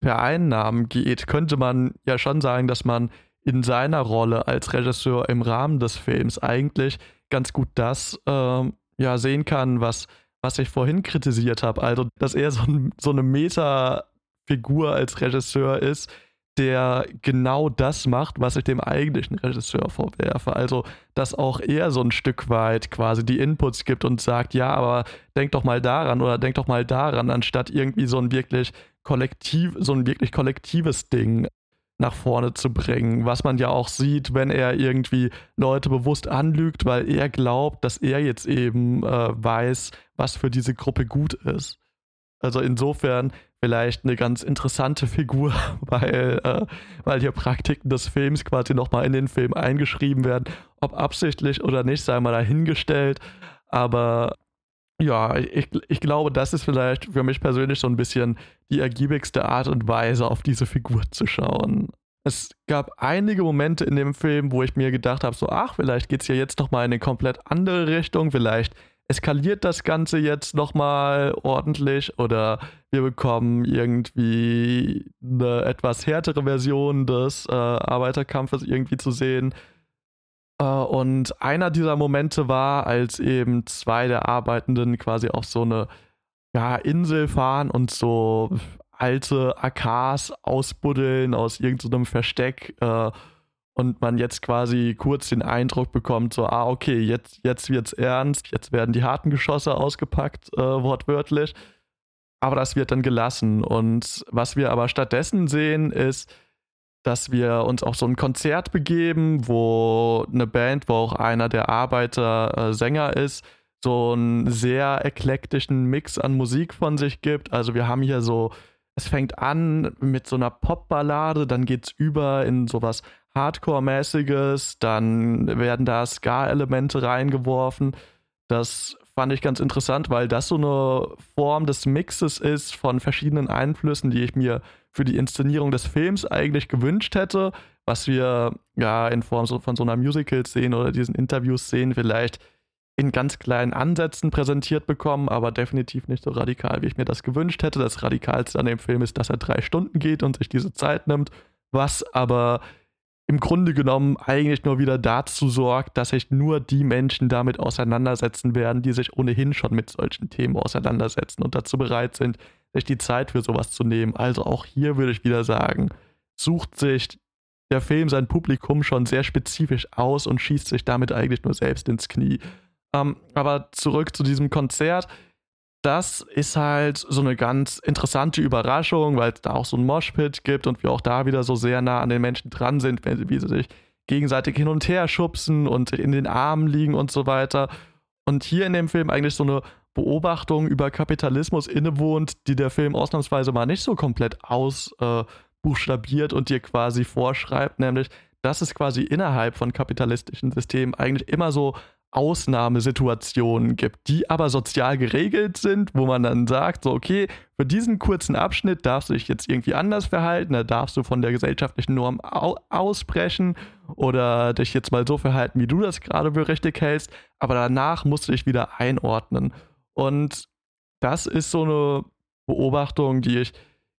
Vereinnahmen geht, könnte man ja schon sagen, dass man in seiner Rolle als Regisseur im Rahmen des Films eigentlich ganz gut das äh, ja sehen kann, was, was ich vorhin kritisiert habe. Also, dass er so, ein, so eine Meta-Figur als Regisseur ist, der genau das macht, was ich dem eigentlichen Regisseur vorwerfe. Also, dass auch er so ein Stück weit quasi die Inputs gibt und sagt, ja, aber denk doch mal daran oder denk doch mal daran, anstatt irgendwie so ein wirklich kollektiv, so ein wirklich kollektives Ding nach vorne zu bringen, was man ja auch sieht, wenn er irgendwie Leute bewusst anlügt, weil er glaubt, dass er jetzt eben äh, weiß, was für diese Gruppe gut ist. Also insofern vielleicht eine ganz interessante Figur, weil, äh, weil hier Praktiken des Films quasi nochmal in den Film eingeschrieben werden. Ob absichtlich oder nicht, sei mal dahingestellt. Aber ja, ich, ich glaube, das ist vielleicht für mich persönlich so ein bisschen die ergiebigste Art und Weise, auf diese Figur zu schauen. Es gab einige Momente in dem Film, wo ich mir gedacht habe, so, ach, vielleicht geht es ja jetzt nochmal in eine komplett andere Richtung, vielleicht eskaliert das Ganze jetzt nochmal ordentlich oder wir bekommen irgendwie eine etwas härtere Version des äh, Arbeiterkampfes irgendwie zu sehen. Äh, und einer dieser Momente war, als eben zwei der Arbeitenden quasi auf so eine ja, Insel fahren und so alte AKs ausbuddeln aus irgendeinem Versteck. Äh, und man jetzt quasi kurz den Eindruck bekommt, so, ah, okay, jetzt, jetzt wird's ernst, jetzt werden die harten Geschosse ausgepackt, äh, wortwörtlich. Aber das wird dann gelassen. Und was wir aber stattdessen sehen, ist, dass wir uns auf so ein Konzert begeben, wo eine Band, wo auch einer der Arbeiter äh, Sänger ist, so einen sehr eklektischen Mix an Musik von sich gibt. Also wir haben hier so, es fängt an mit so einer Popballade, dann geht's über in sowas Hardcore-mäßiges, dann werden da Ska-Elemente reingeworfen. Das fand ich ganz interessant, weil das so eine Form des Mixes ist von verschiedenen Einflüssen, die ich mir für die Inszenierung des Films eigentlich gewünscht hätte, was wir ja in Form so, von so einer Musical-Szene oder diesen Interviews-Szenen vielleicht in ganz kleinen Ansätzen präsentiert bekommen, aber definitiv nicht so radikal, wie ich mir das gewünscht hätte. Das Radikalste an dem Film ist, dass er drei Stunden geht und sich diese Zeit nimmt, was aber im Grunde genommen eigentlich nur wieder dazu sorgt, dass sich nur die Menschen damit auseinandersetzen werden, die sich ohnehin schon mit solchen Themen auseinandersetzen und dazu bereit sind, sich die Zeit für sowas zu nehmen. Also auch hier würde ich wieder sagen, sucht sich der Film sein Publikum schon sehr spezifisch aus und schießt sich damit eigentlich nur selbst ins Knie. Ähm, aber zurück zu diesem Konzert das ist halt so eine ganz interessante Überraschung, weil es da auch so ein Moshpit gibt und wir auch da wieder so sehr nah an den Menschen dran sind, wenn sie, wie sie sich gegenseitig hin und her schubsen und in den Armen liegen und so weiter. Und hier in dem Film eigentlich so eine Beobachtung über Kapitalismus innewohnt, die der Film ausnahmsweise mal nicht so komplett ausblendet, buchstabiert und dir quasi vorschreibt, nämlich, dass es quasi innerhalb von kapitalistischen Systemen eigentlich immer so Ausnahmesituationen gibt, die aber sozial geregelt sind, wo man dann sagt, so, okay, für diesen kurzen Abschnitt darfst du dich jetzt irgendwie anders verhalten, da darfst du von der gesellschaftlichen Norm au ausbrechen oder dich jetzt mal so verhalten, wie du das gerade für richtig hältst, aber danach musst du dich wieder einordnen. Und das ist so eine Beobachtung, die ich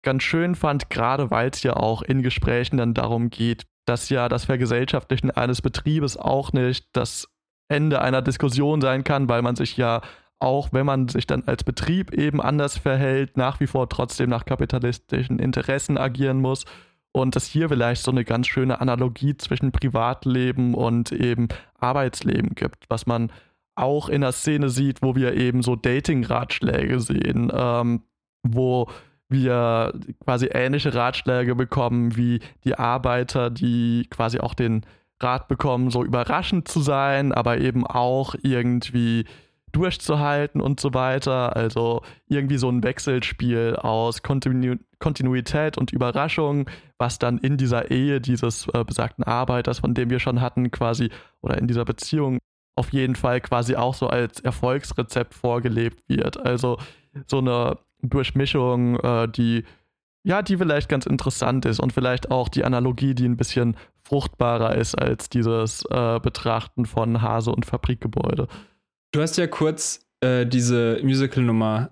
ganz schön fand, gerade weil es ja auch in Gesprächen dann darum geht, dass ja das Vergesellschaftlichen eines Betriebes auch nicht das Ende einer Diskussion sein kann, weil man sich ja auch, wenn man sich dann als Betrieb eben anders verhält, nach wie vor trotzdem nach kapitalistischen Interessen agieren muss. Und dass hier vielleicht so eine ganz schöne Analogie zwischen Privatleben und eben Arbeitsleben gibt, was man auch in der Szene sieht, wo wir eben so Dating-Ratschläge sehen, ähm, wo wir quasi ähnliche Ratschläge bekommen wie die Arbeiter, die quasi auch den Rat bekommen, so überraschend zu sein, aber eben auch irgendwie durchzuhalten und so weiter. Also irgendwie so ein Wechselspiel aus Kontinu Kontinuität und Überraschung, was dann in dieser Ehe dieses äh, besagten Arbeiters, von dem wir schon hatten, quasi, oder in dieser Beziehung auf jeden Fall quasi auch so als Erfolgsrezept vorgelebt wird. Also so eine Durchmischung, äh, die ja, die vielleicht ganz interessant ist und vielleicht auch die Analogie, die ein bisschen fruchtbarer ist als dieses äh, Betrachten von Hase und Fabrikgebäude. Du hast ja kurz äh, diese Musical-Nummer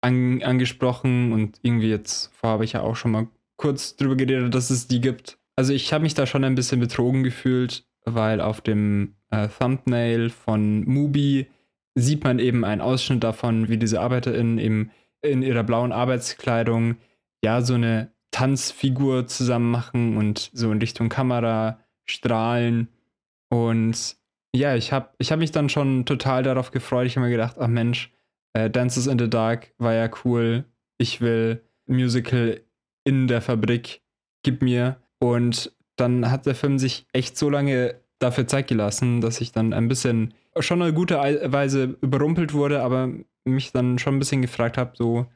an, angesprochen und irgendwie jetzt vorher habe ich ja auch schon mal kurz drüber geredet, dass es die gibt. Also ich habe mich da schon ein bisschen betrogen gefühlt, weil auf dem äh, Thumbnail von Mubi sieht man eben einen Ausschnitt davon, wie diese ArbeiterInnen eben in ihrer blauen Arbeitskleidung ja so eine Tanzfigur zusammen machen und so in Richtung Kamera strahlen. Und ja, ich habe ich hab mich dann schon total darauf gefreut. Ich habe mir gedacht, ach Mensch, äh, Dances in the Dark war ja cool. Ich will Musical in der Fabrik, gib mir. Und dann hat der Film sich echt so lange dafür Zeit gelassen, dass ich dann ein bisschen schon eine gute Weise überrumpelt wurde, aber mich dann schon ein bisschen gefragt habe, so,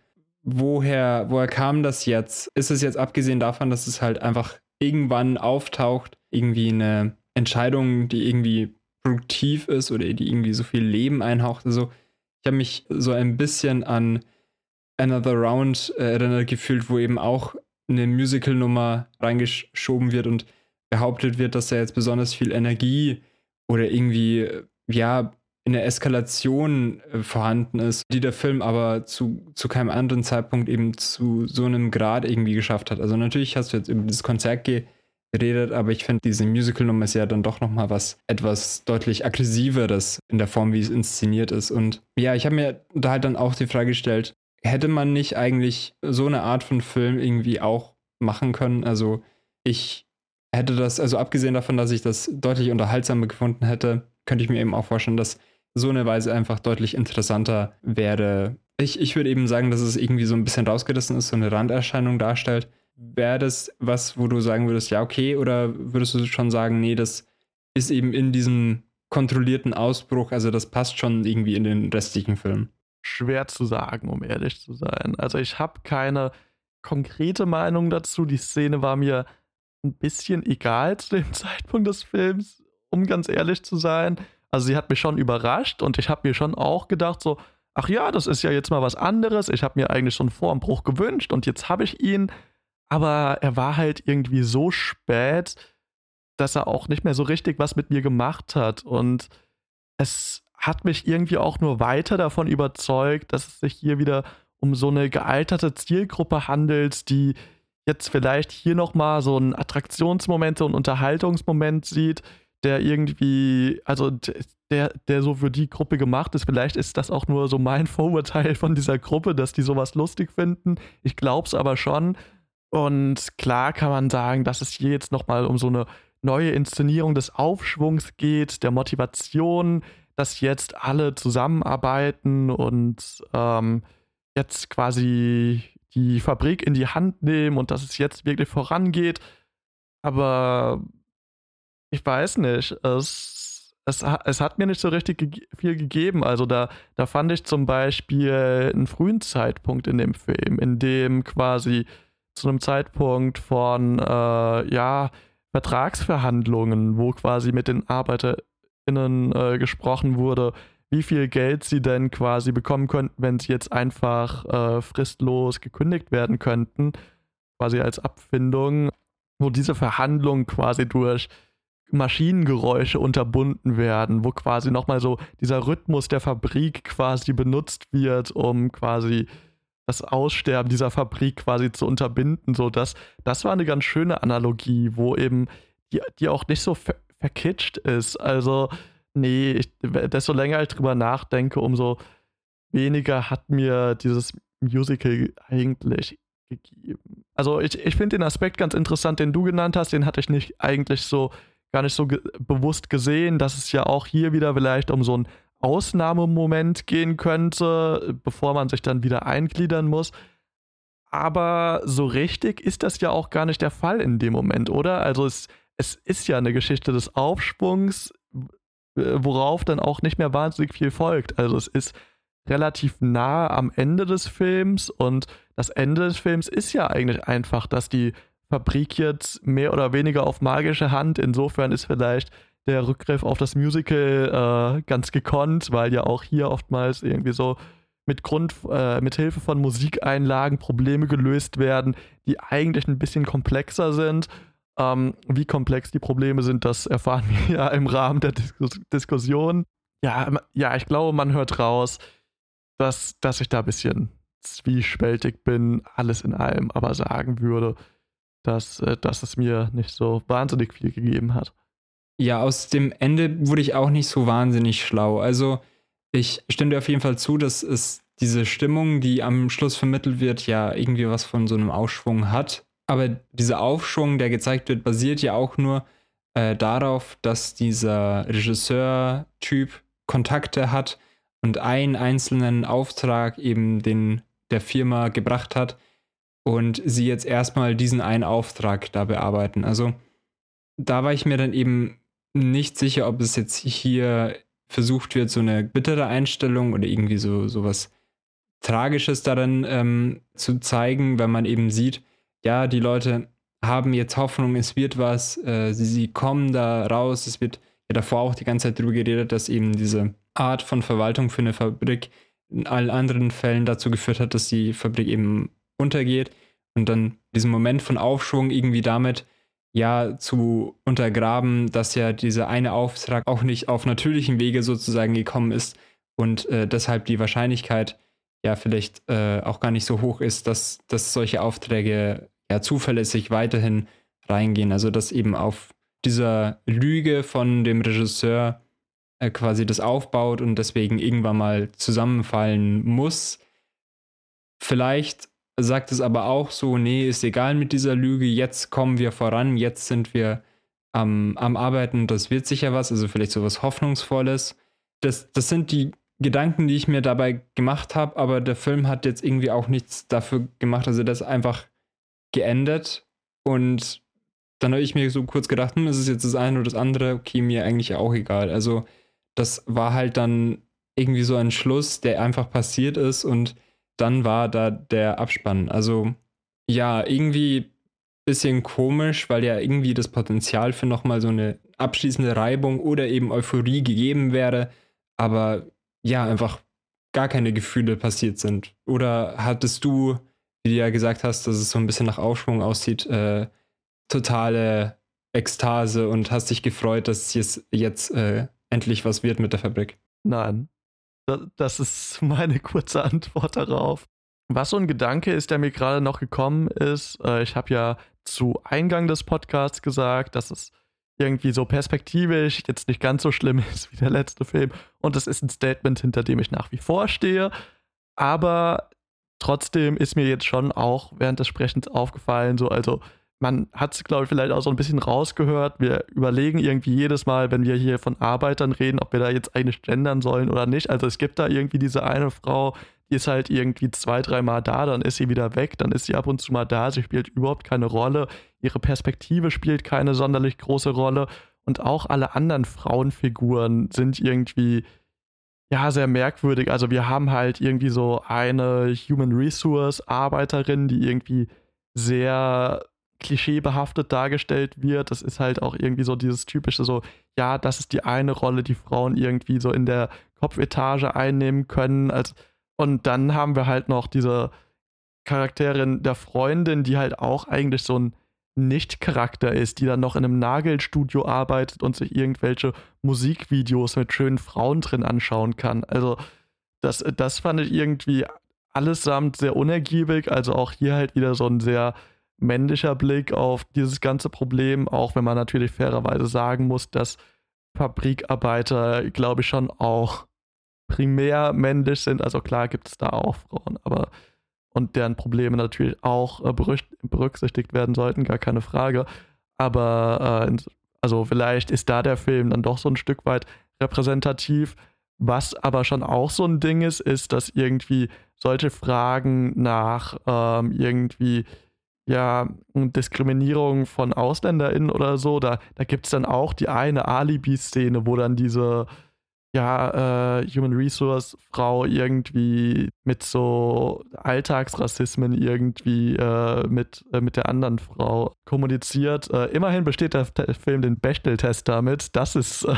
woher, woher kam das jetzt? Ist es jetzt abgesehen davon, dass es halt einfach irgendwann auftaucht, irgendwie eine Entscheidung, die irgendwie produktiv ist oder die irgendwie so viel Leben einhaucht? Also, ich habe mich so ein bisschen an Another Round äh, erinnert gefühlt, wo eben auch eine Musical-Nummer reingeschoben wird und behauptet wird, dass da jetzt besonders viel Energie oder irgendwie, ja, in der Eskalation äh, vorhanden ist, die der Film aber zu, zu keinem anderen Zeitpunkt eben zu so einem Grad irgendwie geschafft hat. Also natürlich hast du jetzt über das Konzert geredet, aber ich finde, diese Musical-Nummer ist ja dann doch nochmal was etwas deutlich aggressiveres in der Form, wie es inszeniert ist. Und ja, ich habe mir da halt dann auch die Frage gestellt, hätte man nicht eigentlich so eine Art von Film irgendwie auch machen können? Also ich hätte das, also abgesehen davon, dass ich das deutlich unterhaltsamer gefunden hätte, könnte ich mir eben auch vorstellen, dass so eine Weise einfach deutlich interessanter wäre. Ich, ich würde eben sagen, dass es irgendwie so ein bisschen rausgerissen ist, so eine Randerscheinung darstellt. Wäre das was, wo du sagen würdest, ja, okay, oder würdest du schon sagen, nee, das ist eben in diesem kontrollierten Ausbruch, also das passt schon irgendwie in den restlichen Film? Schwer zu sagen, um ehrlich zu sein. Also ich habe keine konkrete Meinung dazu. Die Szene war mir ein bisschen egal zu dem Zeitpunkt des Films, um ganz ehrlich zu sein. Also sie hat mich schon überrascht und ich habe mir schon auch gedacht, so, ach ja, das ist ja jetzt mal was anderes. Ich habe mir eigentlich schon vor dem Bruch gewünscht und jetzt habe ich ihn. Aber er war halt irgendwie so spät, dass er auch nicht mehr so richtig was mit mir gemacht hat. Und es hat mich irgendwie auch nur weiter davon überzeugt, dass es sich hier wieder um so eine gealterte Zielgruppe handelt, die jetzt vielleicht hier nochmal so einen Attraktionsmoment, so einen Unterhaltungsmoment sieht, der irgendwie, also der, der so für die Gruppe gemacht ist. Vielleicht ist das auch nur so mein Vorurteil von dieser Gruppe, dass die sowas lustig finden. Ich glaube es aber schon. Und klar kann man sagen, dass es hier jetzt nochmal um so eine neue Inszenierung des Aufschwungs geht, der Motivation, dass jetzt alle zusammenarbeiten und ähm, jetzt quasi die Fabrik in die Hand nehmen und dass es jetzt wirklich vorangeht. Aber ich weiß nicht, es, es, es hat mir nicht so richtig ge viel gegeben. Also da, da fand ich zum Beispiel einen frühen Zeitpunkt in dem Film, in dem quasi zu einem Zeitpunkt von äh, ja, Vertragsverhandlungen, wo quasi mit den ArbeiterInnen äh, gesprochen wurde, wie viel Geld sie denn quasi bekommen könnten, wenn sie jetzt einfach äh, fristlos gekündigt werden könnten, quasi als Abfindung, wo diese Verhandlungen quasi durch Maschinengeräusche unterbunden werden, wo quasi nochmal so dieser Rhythmus der Fabrik quasi benutzt wird, um quasi das Aussterben dieser Fabrik quasi zu unterbinden. So, das, das war eine ganz schöne Analogie, wo eben die, die auch nicht so ver verkitscht ist. Also, nee, ich, desto länger ich drüber nachdenke, umso weniger hat mir dieses Musical eigentlich gegeben. Also ich, ich finde den Aspekt ganz interessant, den du genannt hast, den hatte ich nicht eigentlich so gar nicht so ge bewusst gesehen, dass es ja auch hier wieder vielleicht um so einen Ausnahmemoment gehen könnte, bevor man sich dann wieder eingliedern muss. Aber so richtig ist das ja auch gar nicht der Fall in dem Moment, oder? Also es, es ist ja eine Geschichte des Aufschwungs, worauf dann auch nicht mehr wahnsinnig viel folgt. Also es ist relativ nah am Ende des Films und das Ende des Films ist ja eigentlich einfach, dass die Fabrik jetzt mehr oder weniger auf magische Hand. Insofern ist vielleicht der Rückgriff auf das Musical äh, ganz gekonnt, weil ja auch hier oftmals irgendwie so mit Grund, äh, mit Hilfe von Musikeinlagen Probleme gelöst werden, die eigentlich ein bisschen komplexer sind. Ähm, wie komplex die Probleme sind, das erfahren wir ja im Rahmen der Diskus Diskussion. Ja, ja, ich glaube, man hört raus, dass, dass ich da ein bisschen zwiespältig bin, alles in allem, aber sagen würde, dass, äh, dass es mir nicht so wahnsinnig viel gegeben hat. Ja, aus dem Ende wurde ich auch nicht so wahnsinnig schlau. Also ich stimme dir auf jeden Fall zu, dass es diese Stimmung, die am Schluss vermittelt wird, ja irgendwie was von so einem Aufschwung hat. Aber dieser Aufschwung, der gezeigt wird, basiert ja auch nur äh, darauf, dass dieser Regisseur-Typ Kontakte hat und einen einzelnen Auftrag eben den der Firma gebracht hat, und sie jetzt erstmal diesen einen Auftrag da bearbeiten. Also da war ich mir dann eben nicht sicher, ob es jetzt hier versucht wird, so eine bittere Einstellung oder irgendwie so sowas Tragisches darin ähm, zu zeigen, wenn man eben sieht, ja, die Leute haben jetzt Hoffnung, es wird was, äh, sie, sie kommen da raus, es wird ja davor auch die ganze Zeit darüber geredet, dass eben diese Art von Verwaltung für eine Fabrik in allen anderen Fällen dazu geführt hat, dass die Fabrik eben untergeht. Und dann diesen Moment von Aufschwung irgendwie damit ja zu untergraben, dass ja dieser eine Auftrag auch nicht auf natürlichem Wege sozusagen gekommen ist und äh, deshalb die Wahrscheinlichkeit ja vielleicht äh, auch gar nicht so hoch ist, dass, dass solche Aufträge ja zuverlässig weiterhin reingehen. Also dass eben auf dieser Lüge von dem Regisseur äh, quasi das aufbaut und deswegen irgendwann mal zusammenfallen muss. Vielleicht sagt es aber auch so, nee, ist egal mit dieser Lüge, jetzt kommen wir voran, jetzt sind wir am, am Arbeiten, das wird sicher was, also vielleicht so was Hoffnungsvolles. Das, das sind die Gedanken, die ich mir dabei gemacht habe, aber der Film hat jetzt irgendwie auch nichts dafür gemacht, also das einfach geendet und dann habe ich mir so kurz gedacht, hm, ist es jetzt das eine oder das andere, okay, mir eigentlich auch egal. Also das war halt dann irgendwie so ein Schluss, der einfach passiert ist und dann war da der Abspann. Also ja, irgendwie bisschen komisch, weil ja irgendwie das Potenzial für nochmal so eine abschließende Reibung oder eben Euphorie gegeben wäre, aber ja, einfach gar keine Gefühle passiert sind. Oder hattest du, wie du ja gesagt hast, dass es so ein bisschen nach Aufschwung aussieht, äh, totale Ekstase und hast dich gefreut, dass es jetzt äh, endlich was wird mit der Fabrik? Nein, das ist meine kurze Antwort darauf. Was so ein Gedanke ist, der mir gerade noch gekommen ist, äh, ich habe ja zu Eingang des Podcasts gesagt, dass es irgendwie so perspektivisch jetzt nicht ganz so schlimm ist wie der letzte Film. Und das ist ein Statement, hinter dem ich nach wie vor stehe. Aber trotzdem ist mir jetzt schon auch während des Sprechens aufgefallen, so, also man hat es, glaube ich, vielleicht auch so ein bisschen rausgehört. Wir überlegen irgendwie jedes Mal, wenn wir hier von Arbeitern reden, ob wir da jetzt eigentlich gendern sollen oder nicht. Also es gibt da irgendwie diese eine Frau, die ist halt irgendwie zwei, dreimal da, dann ist sie wieder weg, dann ist sie ab und zu mal da, sie spielt überhaupt keine Rolle, ihre Perspektive spielt keine sonderlich große Rolle und auch alle anderen Frauenfiguren sind irgendwie ja sehr merkwürdig. Also wir haben halt irgendwie so eine Human Resource Arbeiterin, die irgendwie sehr klischeebehaftet dargestellt wird. Das ist halt auch irgendwie so dieses typische so, ja, das ist die eine Rolle, die Frauen irgendwie so in der Kopfetage einnehmen können. Als, und dann haben wir halt noch diese Charakterin der Freundin, die halt auch eigentlich so ein Nicht-Charakter ist, die dann noch in einem Nagelstudio arbeitet und sich irgendwelche Musikvideos mit schönen Frauen drin anschauen kann. Also das, das fand ich irgendwie allesamt sehr unergiebig. Also auch hier halt wieder so ein sehr männlicher Blick auf dieses ganze Problem, auch wenn man natürlich fairerweise sagen muss, dass Fabrikarbeiter, glaube ich, schon auch primär männlich sind. Also klar gibt es da auch Frauen, aber und deren Probleme natürlich auch äh, berücksichtigt werden sollten, gar keine Frage. Aber äh, also vielleicht ist da der Film dann doch so ein Stück weit repräsentativ. Was aber schon auch so ein Ding ist, ist, dass irgendwie solche Fragen nach ähm, irgendwie ja, Diskriminierung von AusländerInnen oder so, da, da gibt es dann auch die eine Alibi-Szene, wo dann diese ja, äh, Human Resource Frau irgendwie mit so Alltagsrassismen irgendwie äh, mit, äh, mit der anderen Frau kommuniziert. Äh, immerhin besteht der Film den Bechtel-Test damit. Das ist äh,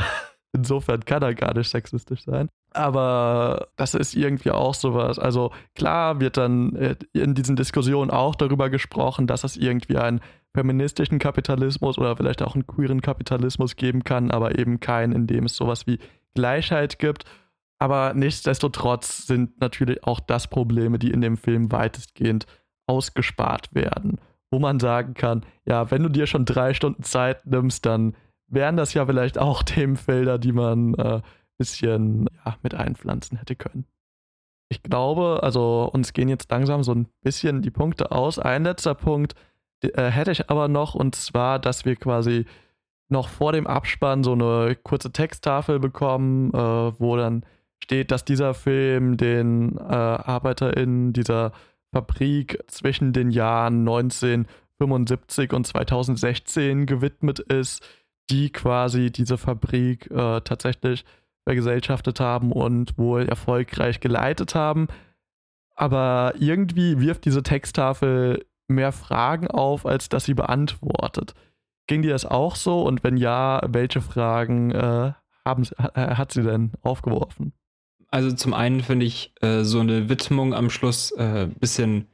insofern kann er gar nicht sexistisch sein. Aber das ist irgendwie auch sowas. Also klar wird dann äh, in diesen Diskussionen auch darüber gesprochen, dass es irgendwie einen feministischen Kapitalismus oder vielleicht auch einen queeren Kapitalismus geben kann, aber eben keinen, in dem es sowas wie Gleichheit gibt. Aber nichtsdestotrotz sind natürlich auch das Probleme, die in dem Film weitestgehend ausgespart werden. Wo man sagen kann, ja, wenn du dir schon drei Stunden Zeit nimmst, dann wären das ja vielleicht auch Themenfelder, die man äh, bisschen ja, mit einpflanzen hätte können. Ich glaube, also uns gehen jetzt langsam so ein bisschen die Punkte aus. Ein letzter Punkt äh, hätte ich aber noch, und zwar, dass wir quasi noch vor dem Abspann so eine kurze Texttafel bekommen, äh, wo dann steht, dass dieser Film den äh, ArbeiterInnen dieser Fabrik zwischen den Jahren 1975 und 2016 gewidmet ist, die quasi diese Fabrik äh, tatsächlich vergesellschaftet haben und wohl erfolgreich geleitet haben. Aber irgendwie wirft diese Texttafel mehr Fragen auf, als dass sie beantwortet. Ging dir das auch so? Und wenn ja, welche Fragen äh, haben, äh, hat sie denn aufgeworfen? Also zum einen finde ich äh, so eine Widmung am Schluss ein äh, bisschen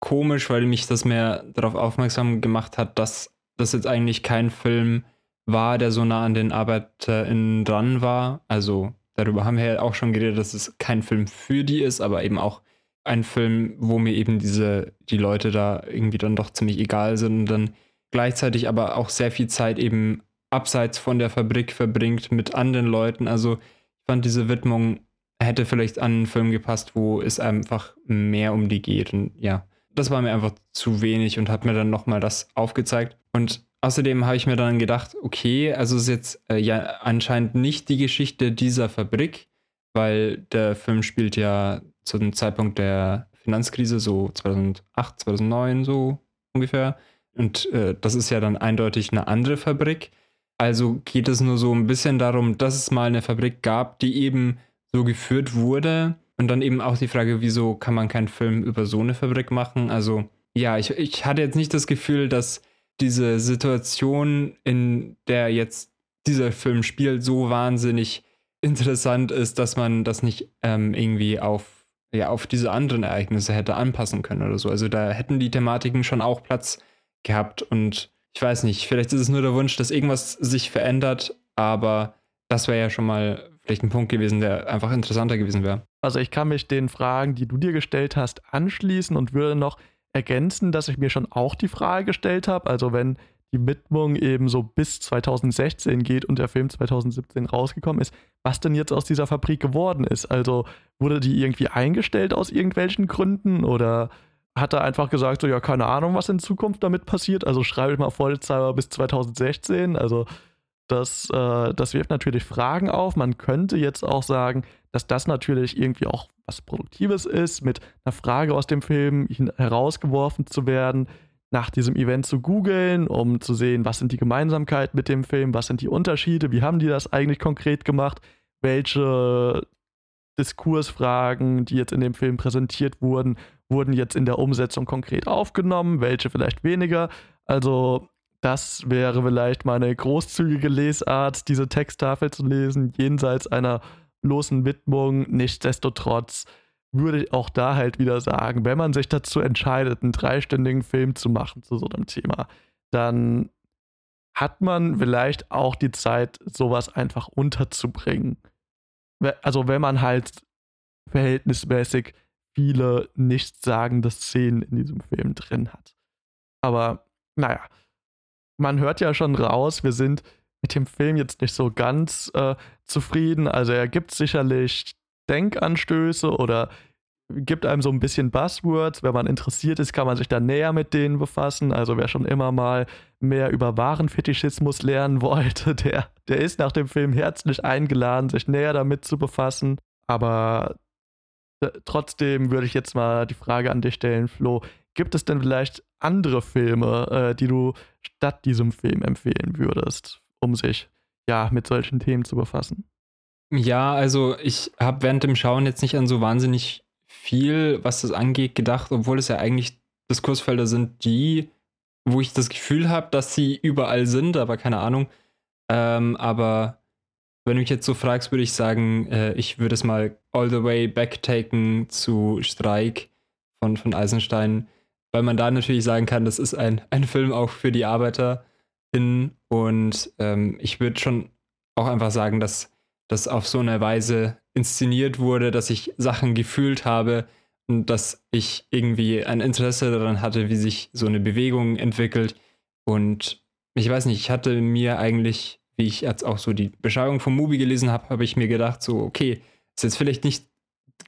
komisch, weil mich das mehr darauf aufmerksam gemacht hat, dass das jetzt eigentlich kein Film war, der so nah an den ArbeiterInnen dran war. Also darüber haben wir ja auch schon geredet, dass es kein Film für die ist, aber eben auch ein Film, wo mir eben diese, die Leute da irgendwie dann doch ziemlich egal sind und dann gleichzeitig aber auch sehr viel Zeit eben abseits von der Fabrik verbringt mit anderen Leuten. Also ich fand diese Widmung hätte vielleicht an einen Film gepasst, wo es einfach mehr um die geht. Und ja, das war mir einfach zu wenig und hat mir dann nochmal das aufgezeigt. Und außerdem habe ich mir dann gedacht, okay, also es ist jetzt äh, ja anscheinend nicht die Geschichte dieser Fabrik, weil der Film spielt ja zu dem Zeitpunkt der Finanzkrise, so 2008, 2009 so ungefähr. Und äh, das ist ja dann eindeutig eine andere Fabrik. Also geht es nur so ein bisschen darum, dass es mal eine Fabrik gab, die eben so geführt wurde. Und dann eben auch die Frage, wieso kann man keinen Film über so eine Fabrik machen? Also ja, ich, ich hatte jetzt nicht das Gefühl, dass diese Situation, in der jetzt dieser Film spielt, so wahnsinnig interessant ist, dass man das nicht ähm, irgendwie auf, ja, auf diese anderen Ereignisse hätte anpassen können oder so. Also da hätten die Thematiken schon auch Platz gehabt. Und ich weiß nicht, vielleicht ist es nur der Wunsch, dass irgendwas sich verändert, aber das wäre ja schon mal vielleicht ein Punkt gewesen, der einfach interessanter gewesen wäre. Also ich kann mich den Fragen, die du dir gestellt hast, anschließen und würde noch ergänzen, dass ich mir schon auch die Frage gestellt habe. Also wenn die Widmung eben so bis 2016 geht und der Film 2017 rausgekommen ist, was denn jetzt aus dieser Fabrik geworden ist. Also wurde die irgendwie eingestellt aus irgendwelchen Gründen oder hat er einfach gesagt, so ja, keine Ahnung, was in Zukunft damit passiert. Also schreibe ich mal Vollzeiber bis 2016. Also das, äh, das wirft natürlich Fragen auf. Man könnte jetzt auch sagen, dass das natürlich irgendwie auch was Produktives ist, mit einer Frage aus dem Film herausgeworfen zu werden, nach diesem Event zu googeln, um zu sehen, was sind die Gemeinsamkeiten mit dem Film, was sind die Unterschiede, wie haben die das eigentlich konkret gemacht, welche Diskursfragen, die jetzt in dem Film präsentiert wurden, wurden jetzt in der Umsetzung konkret aufgenommen, welche vielleicht weniger. Also das wäre vielleicht meine großzügige Lesart, diese Texttafel zu lesen, jenseits einer bloßen Widmung. Nichtsdestotrotz würde ich auch da halt wieder sagen, wenn man sich dazu entscheidet, einen dreistündigen Film zu machen zu so einem Thema, dann hat man vielleicht auch die Zeit, sowas einfach unterzubringen. Also wenn man halt verhältnismäßig viele nichtssagende Szenen in diesem Film drin hat. Aber naja, man hört ja schon raus, wir sind mit dem Film jetzt nicht so ganz äh, zufrieden. Also er gibt sicherlich Denkanstöße oder gibt einem so ein bisschen Buzzwords. Wenn man interessiert ist, kann man sich da näher mit denen befassen. Also wer schon immer mal mehr über Warenfetischismus lernen wollte, der, der ist nach dem Film herzlich eingeladen, sich näher damit zu befassen. Aber äh, trotzdem würde ich jetzt mal die Frage an dich stellen, Flo. Gibt es denn vielleicht andere Filme, äh, die du statt diesem Film empfehlen würdest, um sich ja mit solchen Themen zu befassen? Ja, also ich habe während dem Schauen jetzt nicht an so wahnsinnig viel, was das angeht, gedacht, obwohl es ja eigentlich Diskursfelder sind, die, wo ich das Gefühl habe, dass sie überall sind, aber keine Ahnung. Ähm, aber wenn du mich jetzt so fragst, würde ich sagen, äh, ich würde es mal all the way backtaken zu Streik von, von Eisenstein, weil man da natürlich sagen kann, das ist ein, ein Film auch für die ArbeiterInnen und ähm, ich würde schon auch einfach sagen, dass das auf so eine Weise inszeniert wurde, dass ich Sachen gefühlt habe und dass ich irgendwie ein Interesse daran hatte, wie sich so eine Bewegung entwickelt. Und ich weiß nicht, ich hatte mir eigentlich, wie ich jetzt auch so die Beschreibung vom Movie gelesen habe, habe ich mir gedacht, so, okay, ist jetzt vielleicht nicht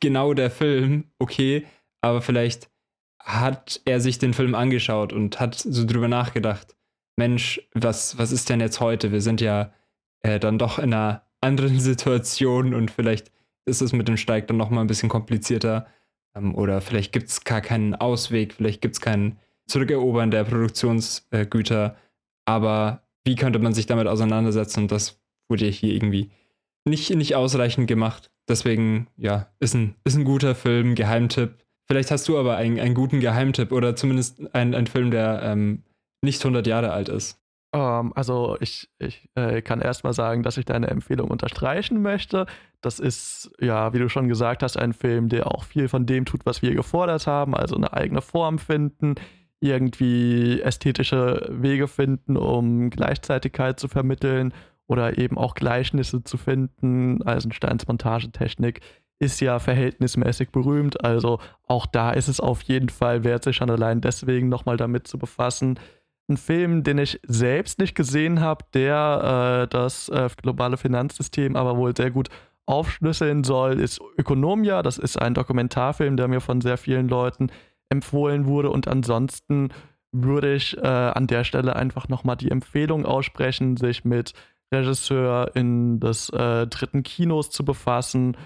genau der Film, okay, aber vielleicht hat er sich den Film angeschaut und hat so drüber nachgedacht, Mensch, was, was ist denn jetzt heute? Wir sind ja äh, dann doch in einer anderen Situation und vielleicht ist es mit dem Steig dann nochmal ein bisschen komplizierter. Ähm, oder vielleicht gibt es gar keinen Ausweg, vielleicht gibt es kein Zurückerobern der Produktionsgüter. aber wie könnte man sich damit auseinandersetzen? Und das wurde hier irgendwie nicht, nicht ausreichend gemacht. Deswegen, ja, ist ein, ist ein guter Film, Geheimtipp. Vielleicht hast du aber einen, einen guten Geheimtipp oder zumindest einen, Film, der ähm, nicht 100 Jahre alt ist. Um, ähm, also ich, ich äh, kann erstmal sagen, dass ich deine Empfehlung unterstreichen möchte. Das ist, ja, wie du schon gesagt hast, ein Film, der auch viel von dem tut, was wir gefordert haben, also eine eigene Form finden, irgendwie ästhetische Wege finden, um Gleichzeitigkeit zu vermitteln oder eben auch Gleichnisse zu finden. Eisensteins Montagetechnik ist ja verhältnismäßig berühmt, also auch da ist es auf jeden Fall wert, sich schon allein deswegen nochmal damit zu befassen ein Film, den ich selbst nicht gesehen habe, der äh, das äh, globale Finanzsystem aber wohl sehr gut aufschlüsseln soll, ist Ökonomia. Das ist ein Dokumentarfilm, der mir von sehr vielen Leuten empfohlen wurde. Und ansonsten würde ich äh, an der Stelle einfach nochmal die Empfehlung aussprechen, sich mit Regisseur in des äh, dritten Kinos zu befassen.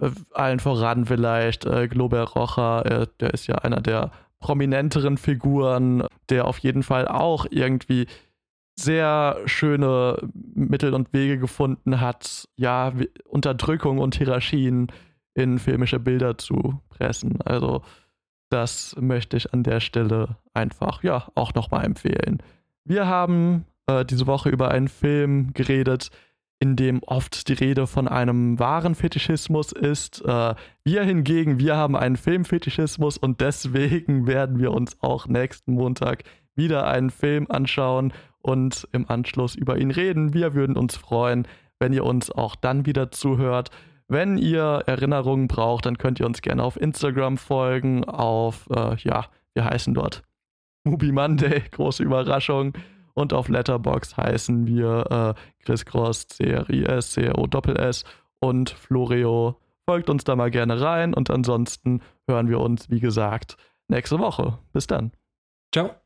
Äh, allen voran vielleicht äh, Glober Rocha, der ist ja einer der prominenteren Figuren, der auf jeden Fall auch irgendwie sehr schöne Mittel und Wege gefunden hat, ja, Unterdrückung und Hierarchien in filmische Bilder zu pressen. Also das möchte ich an der Stelle einfach, ja, auch nochmal empfehlen. Wir haben äh, diese Woche über einen Film geredet, in dem oft die Rede von einem wahren Fetischismus ist. Äh, wir hingegen, wir haben einen Filmfetischismus und deswegen werden wir uns auch nächsten Montag wieder einen Film anschauen und im Anschluss über ihn reden. Wir würden uns freuen, wenn ihr uns auch dann wieder zuhört. Wenn ihr Erinnerungen braucht, dann könnt ihr uns gerne auf Instagram folgen, auf, äh, ja, wir heißen dort Mubi Monday, große Überraschung. Und auf Letterbox heißen wir äh, Chris Cross, C-R-I-S, C-R-O S und Floreo. Folgt uns da mal gerne rein und ansonsten hören wir uns, wie gesagt, nächste Woche. Bis dann. Ciao.